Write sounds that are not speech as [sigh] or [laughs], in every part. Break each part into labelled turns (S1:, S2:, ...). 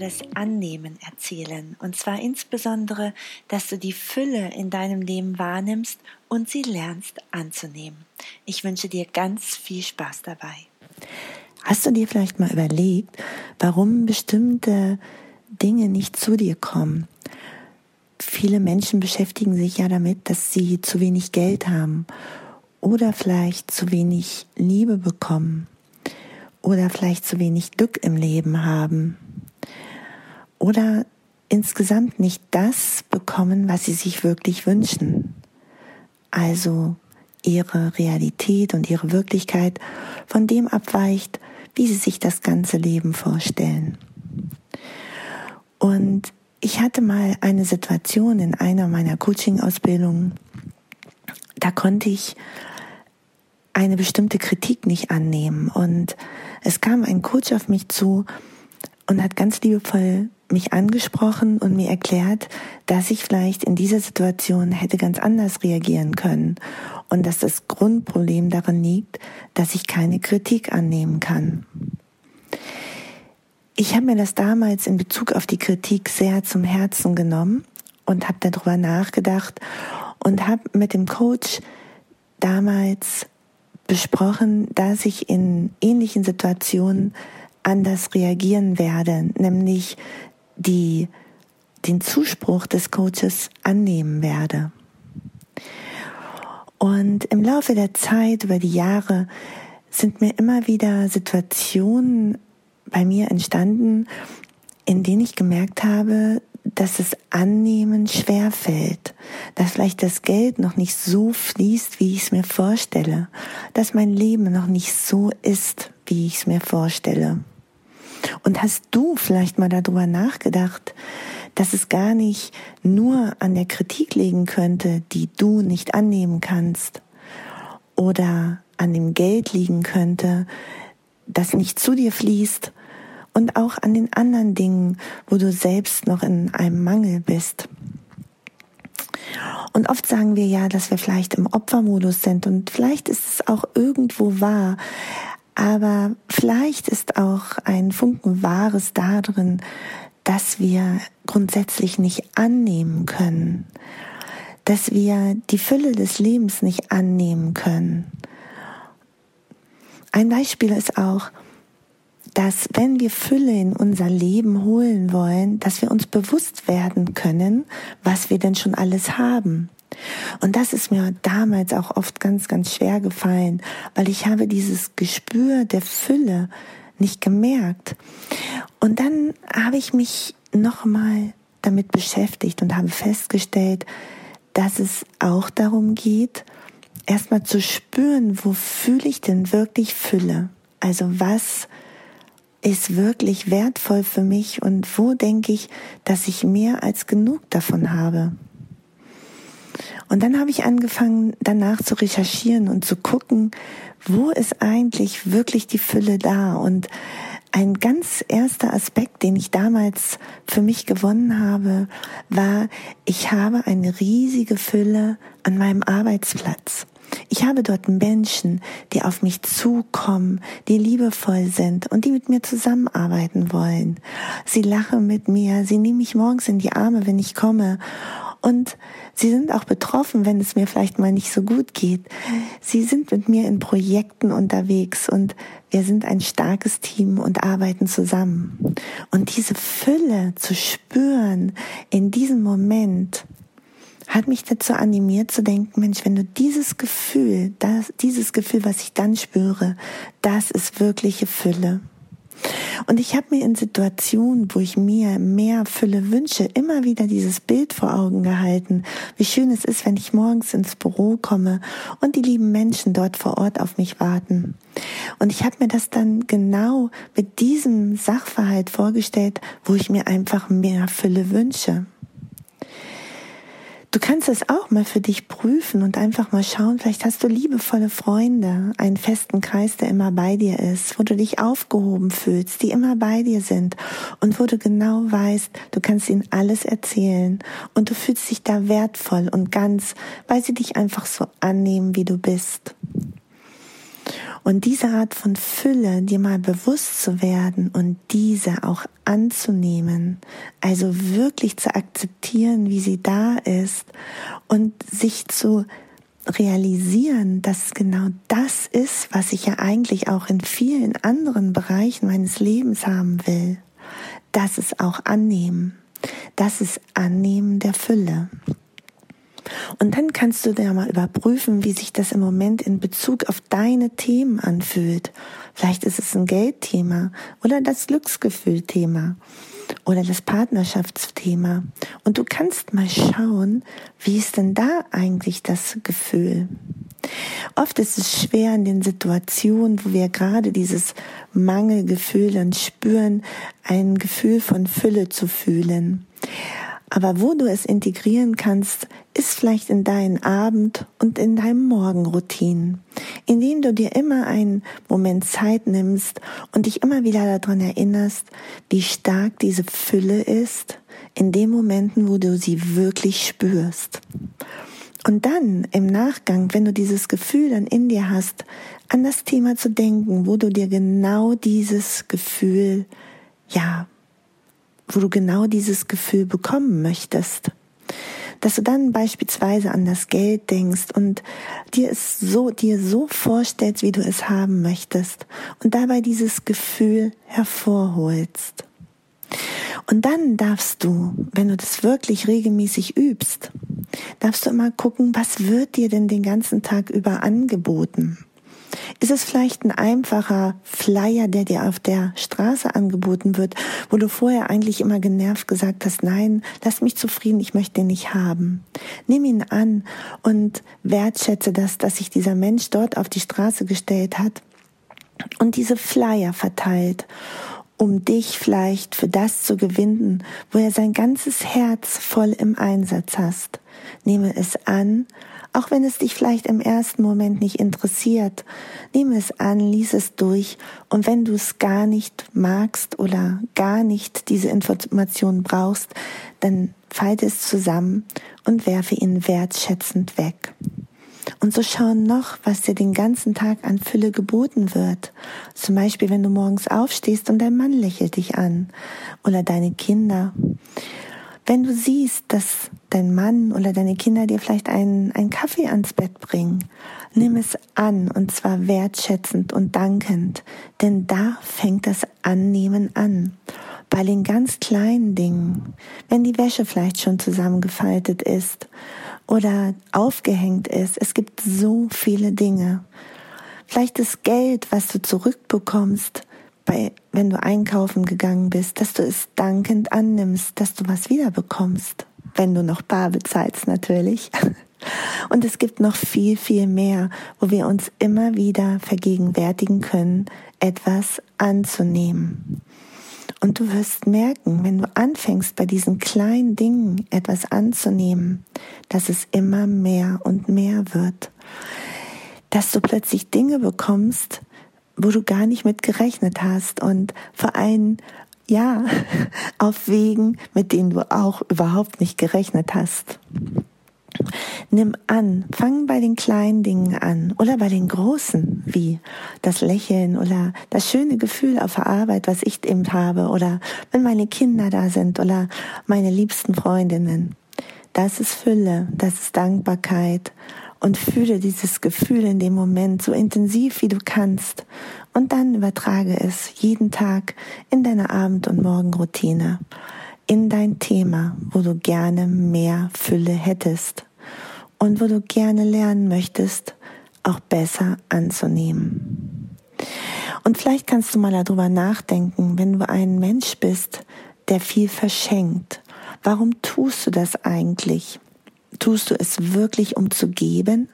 S1: das Annehmen erzählen. Und zwar insbesondere, dass du die Fülle in deinem Leben wahrnimmst und sie lernst anzunehmen. Ich wünsche dir ganz viel Spaß dabei.
S2: Hast du dir vielleicht mal überlegt, warum bestimmte Dinge nicht zu dir kommen? Viele Menschen beschäftigen sich ja damit, dass sie zu wenig Geld haben oder vielleicht zu wenig Liebe bekommen oder vielleicht zu wenig Glück im Leben haben oder insgesamt nicht das bekommen, was sie sich wirklich wünschen. Also ihre Realität und ihre Wirklichkeit von dem abweicht, wie sie sich das ganze Leben vorstellen. Und ich hatte mal eine Situation in einer meiner Coaching-Ausbildungen, da konnte ich eine bestimmte Kritik nicht annehmen. Und es kam ein Coach auf mich zu und hat ganz liebevoll mich angesprochen und mir erklärt, dass ich vielleicht in dieser Situation hätte ganz anders reagieren können und dass das Grundproblem darin liegt, dass ich keine Kritik annehmen kann. Ich habe mir das damals in Bezug auf die Kritik sehr zum Herzen genommen und habe darüber nachgedacht und habe mit dem Coach damals besprochen, dass ich in ähnlichen Situationen anders reagieren werde, nämlich die, den Zuspruch des Coaches annehmen werde. Und im Laufe der Zeit, über die Jahre, sind mir immer wieder Situationen bei mir entstanden, in denen ich gemerkt habe, dass es annehmen schwer fällt, dass vielleicht das Geld noch nicht so fließt, wie ich es mir vorstelle, dass mein Leben noch nicht so ist, wie ich es mir vorstelle. Und hast du vielleicht mal darüber nachgedacht, dass es gar nicht nur an der Kritik liegen könnte, die du nicht annehmen kannst, oder an dem Geld liegen könnte, das nicht zu dir fließt, und auch an den anderen Dingen, wo du selbst noch in einem Mangel bist. Und oft sagen wir ja, dass wir vielleicht im Opfermodus sind und vielleicht ist es auch irgendwo wahr, aber vielleicht ist auch ein Funken Wahres darin, dass wir grundsätzlich nicht annehmen können, dass wir die Fülle des Lebens nicht annehmen können. Ein Beispiel ist auch, dass wenn wir Fülle in unser Leben holen wollen, dass wir uns bewusst werden können, was wir denn schon alles haben. Und das ist mir damals auch oft ganz, ganz schwer gefallen, weil ich habe dieses Gespür der Fülle nicht gemerkt. Und dann habe ich mich nochmal damit beschäftigt und habe festgestellt, dass es auch darum geht, erstmal zu spüren, wo fühle ich denn wirklich Fülle? Also was ist wirklich wertvoll für mich und wo denke ich, dass ich mehr als genug davon habe. Und dann habe ich angefangen, danach zu recherchieren und zu gucken, wo ist eigentlich wirklich die Fülle da. Und ein ganz erster Aspekt, den ich damals für mich gewonnen habe, war, ich habe eine riesige Fülle an meinem Arbeitsplatz. Ich habe dort Menschen, die auf mich zukommen, die liebevoll sind und die mit mir zusammenarbeiten wollen. Sie lachen mit mir, sie nehmen mich morgens in die Arme, wenn ich komme. Und sie sind auch betroffen, wenn es mir vielleicht mal nicht so gut geht. Sie sind mit mir in Projekten unterwegs und wir sind ein starkes Team und arbeiten zusammen. Und diese Fülle zu spüren in diesem Moment, hat mich dazu animiert zu denken, Mensch, wenn du dieses Gefühl, das, dieses Gefühl, was ich dann spüre, das ist wirkliche Fülle. Und ich habe mir in Situationen, wo ich mir mehr Fülle wünsche, immer wieder dieses Bild vor Augen gehalten, wie schön es ist, wenn ich morgens ins Büro komme und die lieben Menschen dort vor Ort auf mich warten. Und ich habe mir das dann genau mit diesem Sachverhalt vorgestellt, wo ich mir einfach mehr Fülle wünsche. Du kannst es auch mal für dich prüfen und einfach mal schauen, vielleicht hast du liebevolle Freunde, einen festen Kreis, der immer bei dir ist, wo du dich aufgehoben fühlst, die immer bei dir sind und wo du genau weißt, du kannst ihnen alles erzählen und du fühlst dich da wertvoll und ganz, weil sie dich einfach so annehmen, wie du bist. Und diese Art von Fülle, dir mal bewusst zu werden und diese auch anzunehmen, also wirklich zu akzeptieren, wie sie da ist und sich zu realisieren, dass genau das ist, was ich ja eigentlich auch in vielen anderen Bereichen meines Lebens haben will. Das ist auch annehmen. Das ist Annehmen der Fülle. Und dann kannst du dir mal überprüfen, wie sich das im Moment in Bezug auf deine Themen anfühlt. Vielleicht ist es ein Geldthema oder das Glücksgefühlthema oder das Partnerschaftsthema. Und du kannst mal schauen, wie ist denn da eigentlich das Gefühl? Oft ist es schwer in den Situationen, wo wir gerade dieses Mangelgefühl dann spüren, ein Gefühl von Fülle zu fühlen. Aber wo du es integrieren kannst, ist vielleicht in deinen Abend und in deinem Morgenroutinen, indem du dir immer einen Moment Zeit nimmst und dich immer wieder daran erinnerst, wie stark diese Fülle ist, in den Momenten, wo du sie wirklich spürst. Und dann im Nachgang, wenn du dieses Gefühl dann in dir hast, an das Thema zu denken, wo du dir genau dieses Gefühl, ja, wo du genau dieses Gefühl bekommen möchtest. Dass du dann beispielsweise an das Geld denkst und dir es so, dir so vorstellst, wie du es haben möchtest und dabei dieses Gefühl hervorholst. Und dann darfst du, wenn du das wirklich regelmäßig übst, darfst du immer gucken, was wird dir denn den ganzen Tag über angeboten? Ist es vielleicht ein einfacher Flyer, der dir auf der Straße angeboten wird, wo du vorher eigentlich immer genervt gesagt hast, nein, lass mich zufrieden, ich möchte den nicht haben. Nimm ihn an und wertschätze das, dass sich dieser Mensch dort auf die Straße gestellt hat und diese Flyer verteilt um dich vielleicht für das zu gewinnen, wo er sein ganzes Herz voll im Einsatz hast. Nehme es an auch wenn es dich vielleicht im ersten Moment nicht interessiert, nimm es an, lies es durch und wenn du es gar nicht magst oder gar nicht diese Information brauchst, dann falte es zusammen und werfe ihn wertschätzend weg. Und so schau noch, was dir den ganzen Tag an Fülle geboten wird. Zum Beispiel, wenn du morgens aufstehst und dein Mann lächelt dich an oder deine Kinder wenn du siehst, dass dein Mann oder deine Kinder dir vielleicht einen, einen Kaffee ans Bett bringen, nimm es an und zwar wertschätzend und dankend, denn da fängt das Annehmen an. Bei den ganz kleinen Dingen, wenn die Wäsche vielleicht schon zusammengefaltet ist oder aufgehängt ist, es gibt so viele Dinge. Vielleicht das Geld, was du zurückbekommst, bei, wenn du einkaufen gegangen bist, dass du es dankend annimmst, dass du was wiederbekommst, wenn du noch bar bezahlst natürlich. [laughs] Und es gibt noch viel, viel mehr, wo wir uns immer wieder vergegenwärtigen können, etwas anzunehmen. Und du wirst merken, wenn du anfängst, bei diesen kleinen Dingen etwas anzunehmen, dass es immer mehr und mehr wird. Dass du plötzlich Dinge bekommst, wo du gar nicht mit gerechnet hast und vor allem ja, [laughs] auf Wegen, mit denen du auch überhaupt nicht gerechnet hast. Nimm an, fang bei den kleinen Dingen an oder bei den großen, wie das Lächeln oder das schöne Gefühl auf der Arbeit, was ich eben habe oder wenn meine Kinder da sind oder meine liebsten Freundinnen. Das ist Fülle, das ist Dankbarkeit und fühle dieses Gefühl in dem Moment so intensiv wie du kannst und dann übertrage es jeden Tag in deine Abend- und Morgenroutine, in dein Thema, wo du gerne mehr Fülle hättest und wo du gerne lernen möchtest, auch besser anzunehmen. Und vielleicht kannst du mal darüber nachdenken, wenn du ein Mensch bist, der viel verschenkt. Warum tust du das eigentlich? Tust du es wirklich, um zu geben?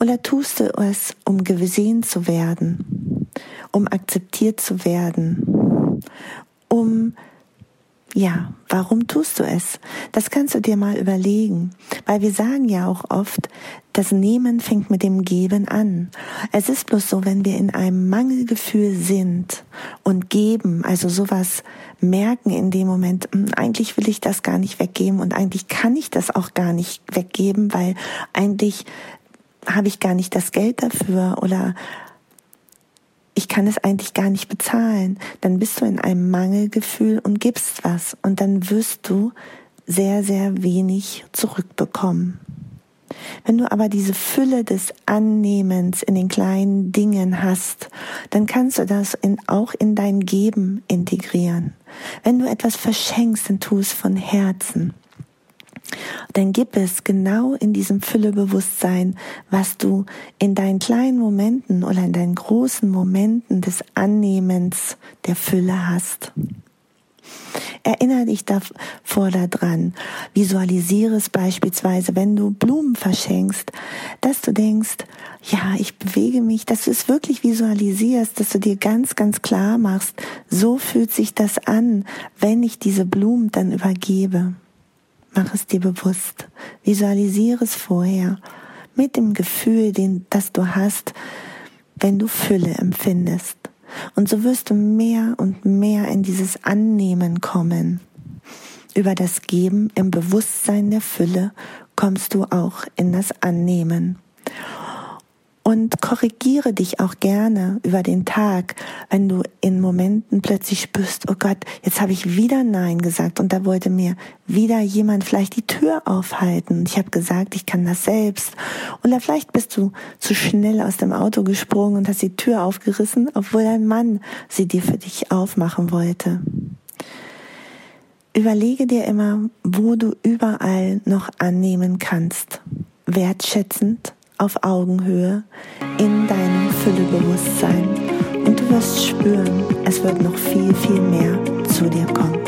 S2: Oder tust du es, um gesehen zu werden, um akzeptiert zu werden, um ja, warum tust du es? Das kannst du dir mal überlegen, weil wir sagen ja auch oft, das Nehmen fängt mit dem Geben an. Es ist bloß so, wenn wir in einem Mangelgefühl sind und geben, also sowas merken in dem Moment, hm, eigentlich will ich das gar nicht weggeben und eigentlich kann ich das auch gar nicht weggeben, weil eigentlich habe ich gar nicht das Geld dafür oder ich kann es eigentlich gar nicht bezahlen, dann bist du in einem Mangelgefühl und gibst was und dann wirst du sehr, sehr wenig zurückbekommen. Wenn du aber diese Fülle des Annehmens in den kleinen Dingen hast, dann kannst du das in, auch in dein Geben integrieren. Wenn du etwas verschenkst, dann tu es von Herzen. Dann gib es genau in diesem Füllebewusstsein, was du in deinen kleinen Momenten oder in deinen großen Momenten des Annehmens der Fülle hast. Erinnere dich davor daran. Visualisiere es beispielsweise, wenn du Blumen verschenkst, dass du denkst, ja, ich bewege mich, dass du es wirklich visualisierst, dass du dir ganz, ganz klar machst, so fühlt sich das an, wenn ich diese Blumen dann übergebe. Mach es dir bewusst. Visualisiere es vorher mit dem Gefühl, den, das du hast, wenn du Fülle empfindest. Und so wirst du mehr und mehr in dieses Annehmen kommen. Über das Geben im Bewusstsein der Fülle kommst du auch in das Annehmen und korrigiere dich auch gerne über den Tag, wenn du in Momenten plötzlich spürst, oh Gott, jetzt habe ich wieder Nein gesagt und da wollte mir wieder jemand vielleicht die Tür aufhalten. Ich habe gesagt, ich kann das selbst. Oder vielleicht bist du zu schnell aus dem Auto gesprungen und hast die Tür aufgerissen, obwohl ein Mann sie dir für dich aufmachen wollte. Überlege dir immer, wo du überall noch annehmen kannst. Wertschätzend auf Augenhöhe in deinem Füllebewusstsein und du wirst spüren, es wird noch viel, viel mehr zu dir kommen.